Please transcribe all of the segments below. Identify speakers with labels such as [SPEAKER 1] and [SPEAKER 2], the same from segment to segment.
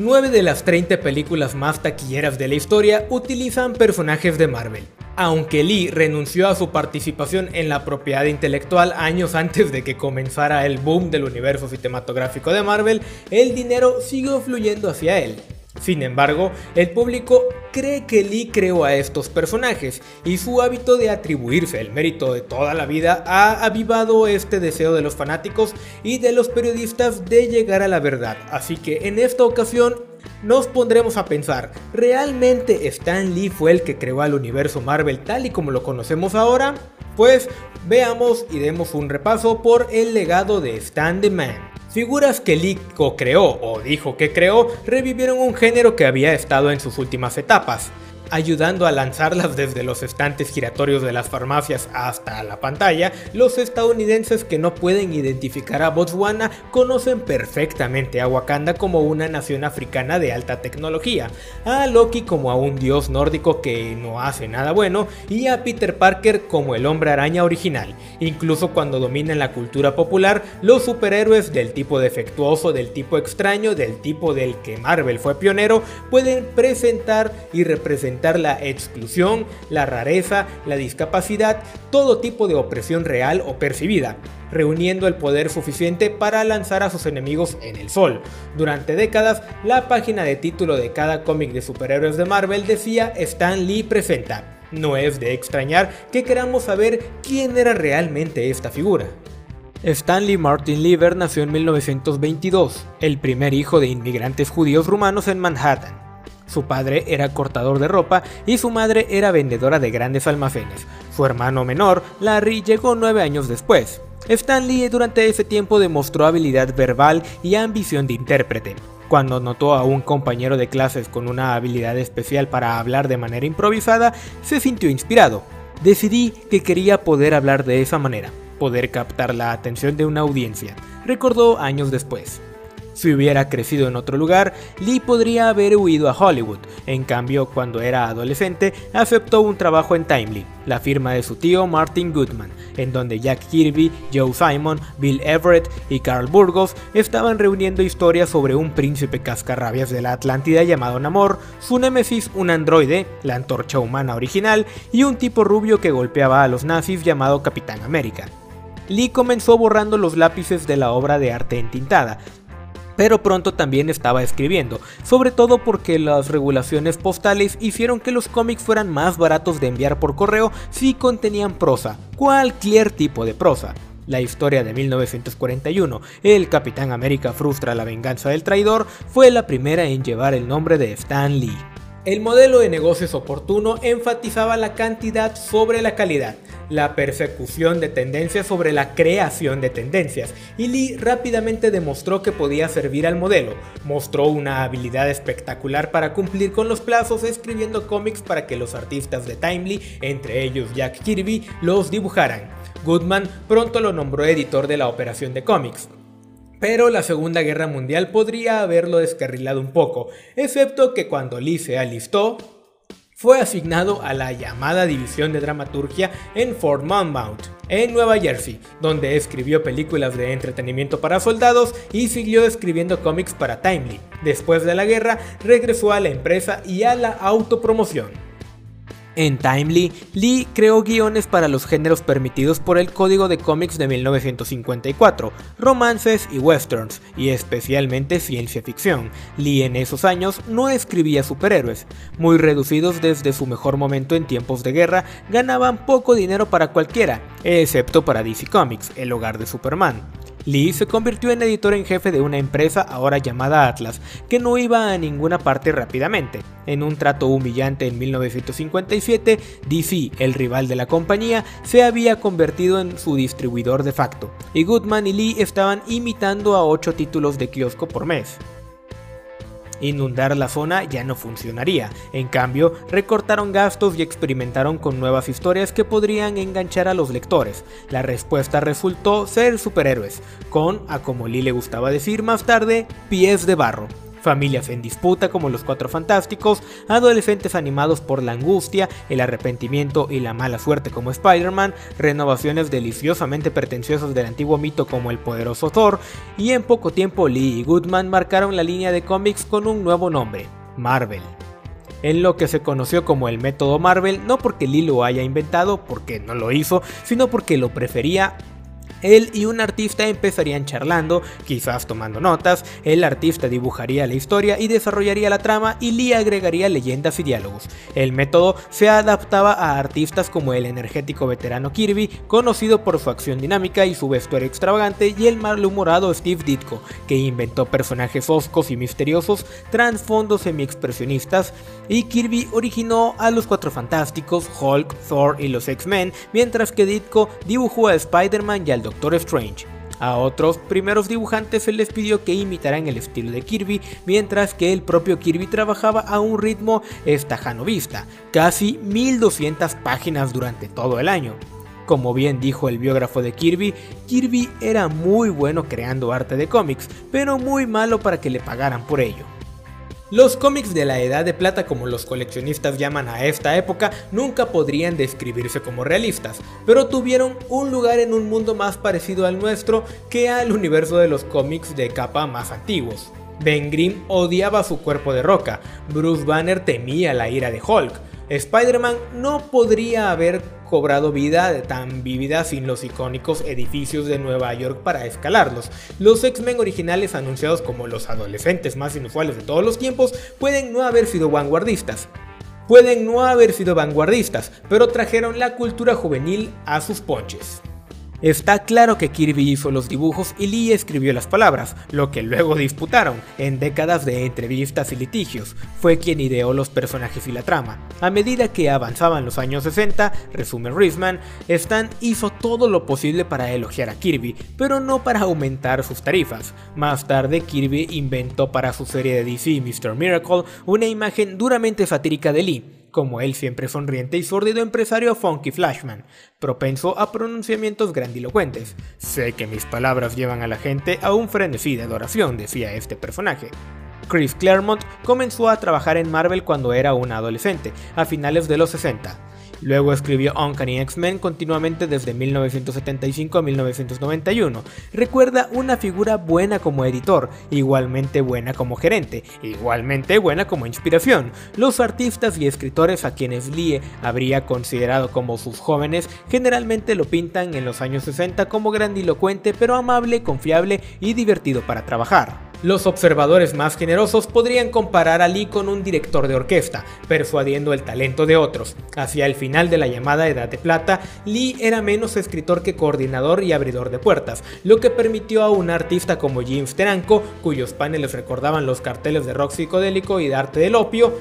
[SPEAKER 1] 9 de las 30 películas más taquilleras de la historia utilizan personajes de Marvel. Aunque Lee renunció a su participación en la propiedad intelectual años antes de que comenzara el boom del universo cinematográfico de Marvel, el dinero siguió fluyendo hacia él. Sin embargo, el público cree que Lee creó a estos personajes y su hábito de atribuirse el mérito de toda la vida ha avivado este deseo de los fanáticos y de los periodistas de llegar a la verdad. Así que en esta ocasión nos pondremos a pensar, ¿realmente Stan Lee fue el que creó al universo Marvel tal y como lo conocemos ahora? Pues veamos y demos un repaso por el legado de Stan the Man. Figuras que Lee co-creó o dijo que creó revivieron un género que había estado en sus últimas etapas, ayudando a lanzarlas desde los estantes giratorios de las farmacias hasta la pantalla, los estadounidenses que no pueden identificar a Botswana conocen perfectamente a Wakanda como una nación africana de alta tecnología, a Loki como a un dios nórdico que no hace nada bueno y a Peter Parker como el hombre araña original. Incluso cuando dominan la cultura popular, los superhéroes del tipo defectuoso, del tipo extraño, del tipo del que Marvel fue pionero, pueden presentar y representar la exclusión, la rareza, la discapacidad, todo tipo de opresión real o percibida, reuniendo el poder suficiente para lanzar a sus enemigos en el sol. Durante décadas, la página de título de cada cómic de superhéroes de Marvel decía Stan Lee presenta. No es de extrañar que queramos saber quién era realmente esta figura. Stanley Martin Lieber nació en 1922, el primer hijo de inmigrantes judíos rumanos en Manhattan. Su padre era cortador de ropa y su madre era vendedora de grandes almacenes. Su hermano menor, Larry, llegó nueve años después. Stanley durante ese tiempo demostró habilidad verbal y ambición de intérprete. Cuando notó a un compañero de clases con una habilidad especial para hablar de manera improvisada, se sintió inspirado. Decidí que quería poder hablar de esa manera, poder captar la atención de una audiencia, recordó años después. Si hubiera crecido en otro lugar, Lee podría haber huido a Hollywood. En cambio, cuando era adolescente, aceptó un trabajo en Timely, la firma de su tío Martin Goodman, en donde Jack Kirby, Joe Simon, Bill Everett y Carl Burgos estaban reuniendo historias sobre un príncipe cascarrabias de la Atlántida llamado Namor, su némesis un androide, la antorcha humana original, y un tipo rubio que golpeaba a los nazis llamado Capitán América. Lee comenzó borrando los lápices de la obra de arte entintada, pero pronto también estaba escribiendo, sobre todo porque las regulaciones postales hicieron que los cómics fueran más baratos de enviar por correo si contenían prosa, cualquier tipo de prosa. La historia de 1941, El Capitán América frustra la venganza del traidor, fue la primera en llevar el nombre de Stan Lee. El modelo de negocios oportuno enfatizaba la cantidad sobre la calidad, la persecución de tendencias sobre la creación de tendencias, y Lee rápidamente demostró que podía servir al modelo. Mostró una habilidad espectacular para cumplir con los plazos escribiendo cómics para que los artistas de Timely, entre ellos Jack Kirby, los dibujaran. Goodman pronto lo nombró editor de la operación de cómics. Pero la Segunda Guerra Mundial podría haberlo descarrilado un poco, excepto que cuando Lee se alistó, fue asignado a la llamada División de Dramaturgia en Fort Monmouth, en Nueva Jersey, donde escribió películas de entretenimiento para soldados y siguió escribiendo cómics para Timely. Después de la guerra, regresó a la empresa y a la autopromoción. En Timely, Lee creó guiones para los géneros permitidos por el Código de Cómics de 1954, romances y westerns, y especialmente ciencia ficción. Lee en esos años no escribía superhéroes, muy reducidos desde su mejor momento en tiempos de guerra, ganaban poco dinero para cualquiera, excepto para DC Comics, el hogar de Superman. Lee se convirtió en editor en jefe de una empresa ahora llamada Atlas, que no iba a ninguna parte rápidamente. En un trato humillante en 1957, DC, el rival de la compañía, se había convertido en su distribuidor de facto, y Goodman y Lee estaban imitando a 8 títulos de kiosco por mes. Inundar la zona ya no funcionaría, en cambio, recortaron gastos y experimentaron con nuevas historias que podrían enganchar a los lectores. La respuesta resultó ser superhéroes, con, a como Lee le gustaba decir más tarde, pies de barro. Familias en disputa como los Cuatro Fantásticos, adolescentes animados por la angustia, el arrepentimiento y la mala suerte como Spider-Man, renovaciones deliciosamente pretenciosas del antiguo mito como el poderoso Thor, y en poco tiempo Lee y Goodman marcaron la línea de cómics con un nuevo nombre, Marvel. En lo que se conoció como el método Marvel, no porque Lee lo haya inventado, porque no lo hizo, sino porque lo prefería él y un artista empezarían charlando, quizás tomando notas, el artista dibujaría la historia y desarrollaría la trama y Lee agregaría leyendas y diálogos. El método se adaptaba a artistas como el energético veterano Kirby, conocido por su acción dinámica y su vestuario extravagante, y el malhumorado Steve Ditko, que inventó personajes oscos y misteriosos, trasfondos semi-expresionistas, y Kirby originó a los Cuatro Fantásticos, Hulk, Thor y los X-Men, mientras que Ditko dibujó a Spider-Man y al Doctor Strange. A otros primeros dibujantes se les pidió que imitaran el estilo de Kirby, mientras que el propio Kirby trabajaba a un ritmo estajanovista, casi 1200 páginas durante todo el año. Como bien dijo el biógrafo de Kirby, Kirby era muy bueno creando arte de cómics, pero muy malo para que le pagaran por ello. Los cómics de la Edad de Plata, como los coleccionistas llaman a esta época, nunca podrían describirse como realistas, pero tuvieron un lugar en un mundo más parecido al nuestro que al universo de los cómics de capa más antiguos. Ben Grimm odiaba su cuerpo de roca, Bruce Banner temía la ira de Hulk, Spider-Man no podría haber cobrado vida tan vívida sin los icónicos edificios de Nueva York para escalarlos. Los X-Men originales anunciados como los adolescentes más inusuales de todos los tiempos pueden no haber sido vanguardistas. Pueden no haber sido vanguardistas, pero trajeron la cultura juvenil a sus ponches. Está claro que Kirby hizo los dibujos y Lee escribió las palabras, lo que luego disputaron en décadas de entrevistas y litigios. Fue quien ideó los personajes y la trama. A medida que avanzaban los años 60, resume Risman, Stan hizo todo lo posible para elogiar a Kirby, pero no para aumentar sus tarifas. Más tarde, Kirby inventó para su serie de DC Mr. Miracle una imagen duramente satírica de Lee como el siempre sonriente y sórdido empresario Funky Flashman, propenso a pronunciamientos grandilocuentes. Sé que mis palabras llevan a la gente a un frenesí de adoración, decía este personaje. Chris Claremont comenzó a trabajar en Marvel cuando era un adolescente, a finales de los 60. Luego escribió Uncanny X-Men continuamente desde 1975 a 1991. Recuerda una figura buena como editor, igualmente buena como gerente, igualmente buena como inspiración. Los artistas y escritores a quienes Lee habría considerado como sus jóvenes generalmente lo pintan en los años 60 como grandilocuente pero amable, confiable y divertido para trabajar. Los observadores más generosos podrían comparar a Lee con un director de orquesta, persuadiendo el talento de otros. Hacia el final de la llamada Edad de Plata, Lee era menos escritor que coordinador y abridor de puertas, lo que permitió a un artista como James Teranco, cuyos paneles recordaban los carteles de rock psicodélico y de arte del opio,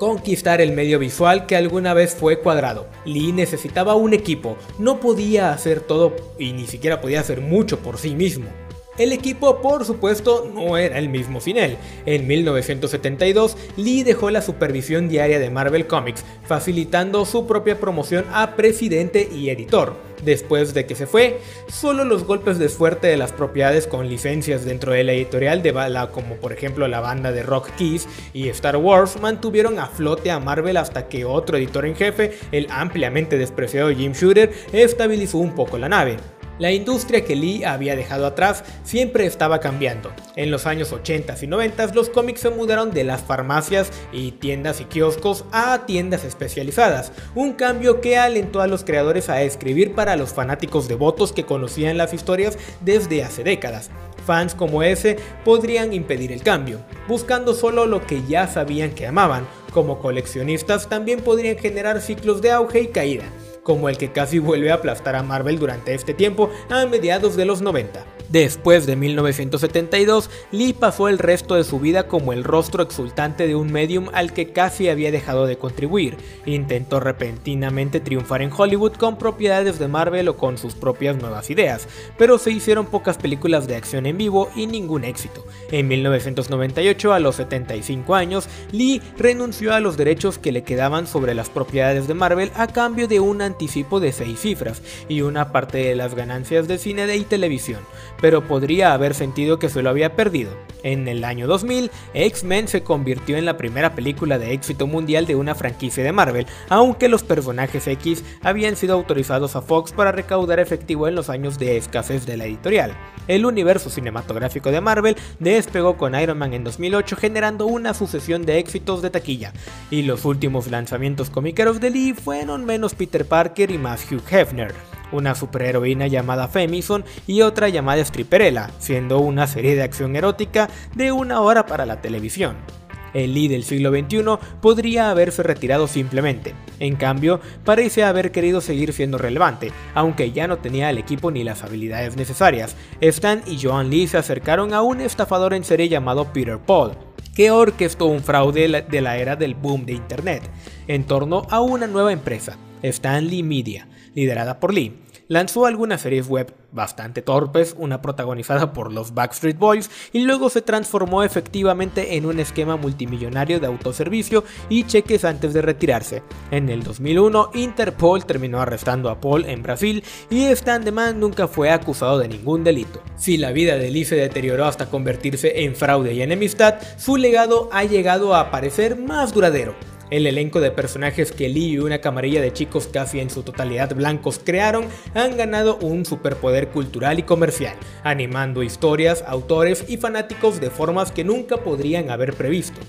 [SPEAKER 1] conquistar el medio visual que alguna vez fue cuadrado. Lee necesitaba un equipo, no podía hacer todo y ni siquiera podía hacer mucho por sí mismo. El equipo, por supuesto, no era el mismo sin él. En 1972, Lee dejó la supervisión diaria de Marvel Comics, facilitando su propia promoción a presidente y editor. Después de que se fue, solo los golpes de suerte de las propiedades con licencias dentro de la editorial de bala, como por ejemplo la banda de Rock Keys y Star Wars, mantuvieron a flote a Marvel hasta que otro editor en jefe, el ampliamente despreciado Jim Shooter, estabilizó un poco la nave. La industria que Lee había dejado atrás siempre estaba cambiando. En los años 80 y 90 los cómics se mudaron de las farmacias y tiendas y kioscos a tiendas especializadas, un cambio que alentó a los creadores a escribir para los fanáticos devotos que conocían las historias desde hace décadas. Fans como ese podrían impedir el cambio, buscando solo lo que ya sabían que amaban. Como coleccionistas también podrían generar ciclos de auge y caída como el que casi vuelve a aplastar a Marvel durante este tiempo a mediados de los 90. Después de 1972, Lee pasó el resto de su vida como el rostro exultante de un medium al que casi había dejado de contribuir. Intentó repentinamente triunfar en Hollywood con propiedades de Marvel o con sus propias nuevas ideas, pero se hicieron pocas películas de acción en vivo y ningún éxito. En 1998, a los 75 años, Lee renunció a los derechos que le quedaban sobre las propiedades de Marvel a cambio de un anticipo de 6 cifras y una parte de las ganancias de cine y televisión pero podría haber sentido que se lo había perdido. En el año 2000, X-Men se convirtió en la primera película de éxito mundial de una franquicia de Marvel, aunque los personajes X habían sido autorizados a Fox para recaudar efectivo en los años de escasez de la editorial. El universo cinematográfico de Marvel despegó con Iron Man en 2008 generando una sucesión de éxitos de taquilla, y los últimos lanzamientos comiqueros de Lee fueron menos Peter Parker y más Hugh Hefner una superheroína llamada Femison y otra llamada Stripperella, siendo una serie de acción erótica de una hora para la televisión. El Lee del siglo XXI podría haberse retirado simplemente, en cambio parece haber querido seguir siendo relevante, aunque ya no tenía el equipo ni las habilidades necesarias. Stan y Joan Lee se acercaron a un estafador en serie llamado Peter Paul, que orquestó un fraude de la era del boom de Internet, en torno a una nueva empresa, Stanley Media, liderada por Lee, lanzó algunas series web bastante torpes, una protagonizada por los Backstreet Boys, y luego se transformó efectivamente en un esquema multimillonario de autoservicio y cheques antes de retirarse. En el 2001, Interpol terminó arrestando a Paul en Brasil y Stan Man nunca fue acusado de ningún delito. Si la vida de Lee se deterioró hasta convertirse en fraude y enemistad, su legado ha llegado a parecer más duradero. El elenco de personajes que Lee y una camarilla de chicos casi en su totalidad blancos crearon han ganado un superpoder cultural y comercial, animando historias, autores y fanáticos de formas que nunca podrían haber previsto.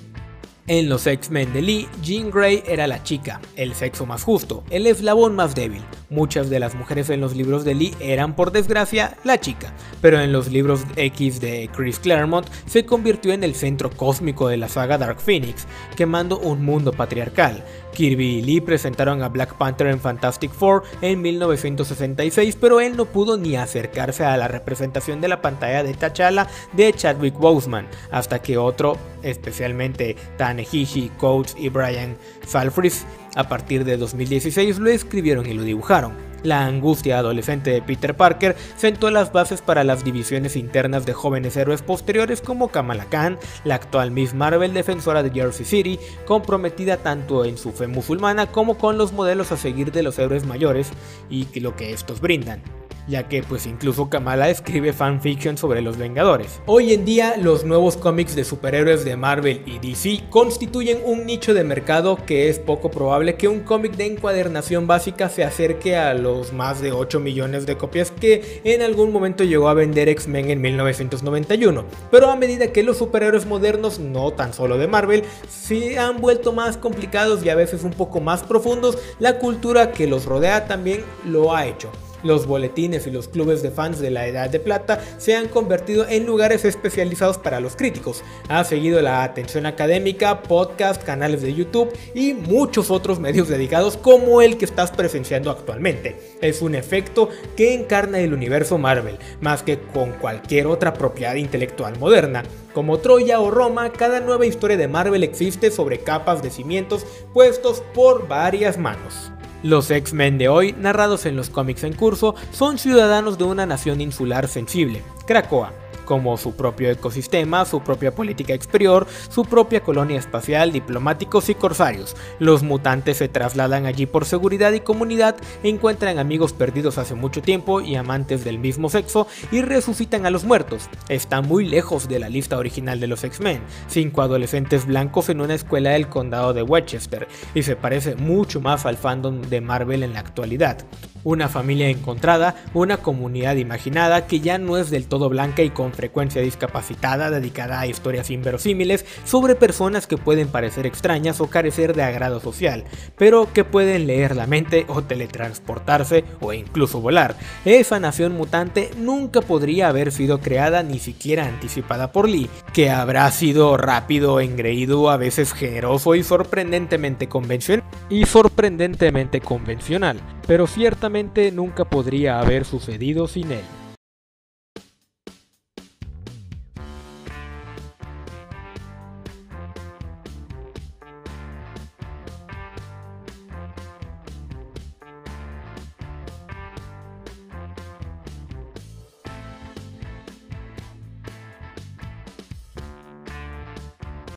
[SPEAKER 1] En los X-Men de Lee, Jean Grey era la chica, el sexo más justo, el eslabón más débil. Muchas de las mujeres en los libros de Lee eran, por desgracia, la chica, pero en los libros X de Chris Claremont se convirtió en el centro cósmico de la saga Dark Phoenix, quemando un mundo patriarcal. Kirby y Lee presentaron a Black Panther en Fantastic Four en 1966, pero él no pudo ni acercarse a la representación de la pantalla de T'Challa de Chadwick Boseman, hasta que otro, especialmente Tanehishi, Coates y Brian Falfris, a partir de 2016 lo escribieron y lo dibujaron. La angustia adolescente de Peter Parker sentó las bases para las divisiones internas de jóvenes héroes posteriores como Kamala Khan, la actual Miss Marvel defensora de Jersey City, comprometida tanto en su fe musulmana como con los modelos a seguir de los héroes mayores y lo que estos brindan ya que pues incluso Kamala escribe fanfiction sobre los Vengadores. Hoy en día los nuevos cómics de superhéroes de Marvel y DC constituyen un nicho de mercado que es poco probable que un cómic de encuadernación básica se acerque a los más de 8 millones de copias que en algún momento llegó a vender X-Men en 1991. Pero a medida que los superhéroes modernos, no tan solo de Marvel, se han vuelto más complicados y a veces un poco más profundos, la cultura que los rodea también lo ha hecho. Los boletines y los clubes de fans de la Edad de Plata se han convertido en lugares especializados para los críticos. Ha seguido la atención académica, podcast, canales de YouTube y muchos otros medios dedicados como el que estás presenciando actualmente. Es un efecto que encarna el universo Marvel, más que con cualquier otra propiedad intelectual moderna. Como Troya o Roma, cada nueva historia de Marvel existe sobre capas de cimientos puestos por varias manos. Los X-Men de hoy, narrados en los cómics en curso, son ciudadanos de una nación insular sensible, Krakoa, como su propio ecosistema, su propia política exterior, su propia colonia espacial, diplomáticos y corsarios. Los mutantes se trasladan allí por seguridad y comunidad, encuentran amigos perdidos hace mucho tiempo y amantes del mismo sexo y resucitan a los muertos. Está muy lejos de la lista original de los X-Men, cinco adolescentes blancos en una escuela del condado de Westchester, y se parece mucho más al fandom de Marvel en la actualidad una familia encontrada, una comunidad imaginada que ya no es del todo blanca y con frecuencia discapacitada, dedicada a historias inverosímiles sobre personas que pueden parecer extrañas o carecer de agrado social, pero que pueden leer la mente o teletransportarse o incluso volar. Esa nación mutante nunca podría haber sido creada ni siquiera anticipada por Lee, que habrá sido rápido, engreído, a veces generoso y sorprendentemente convencional. Y sorprendentemente convencional pero ciertamente nunca podría haber sucedido sin él.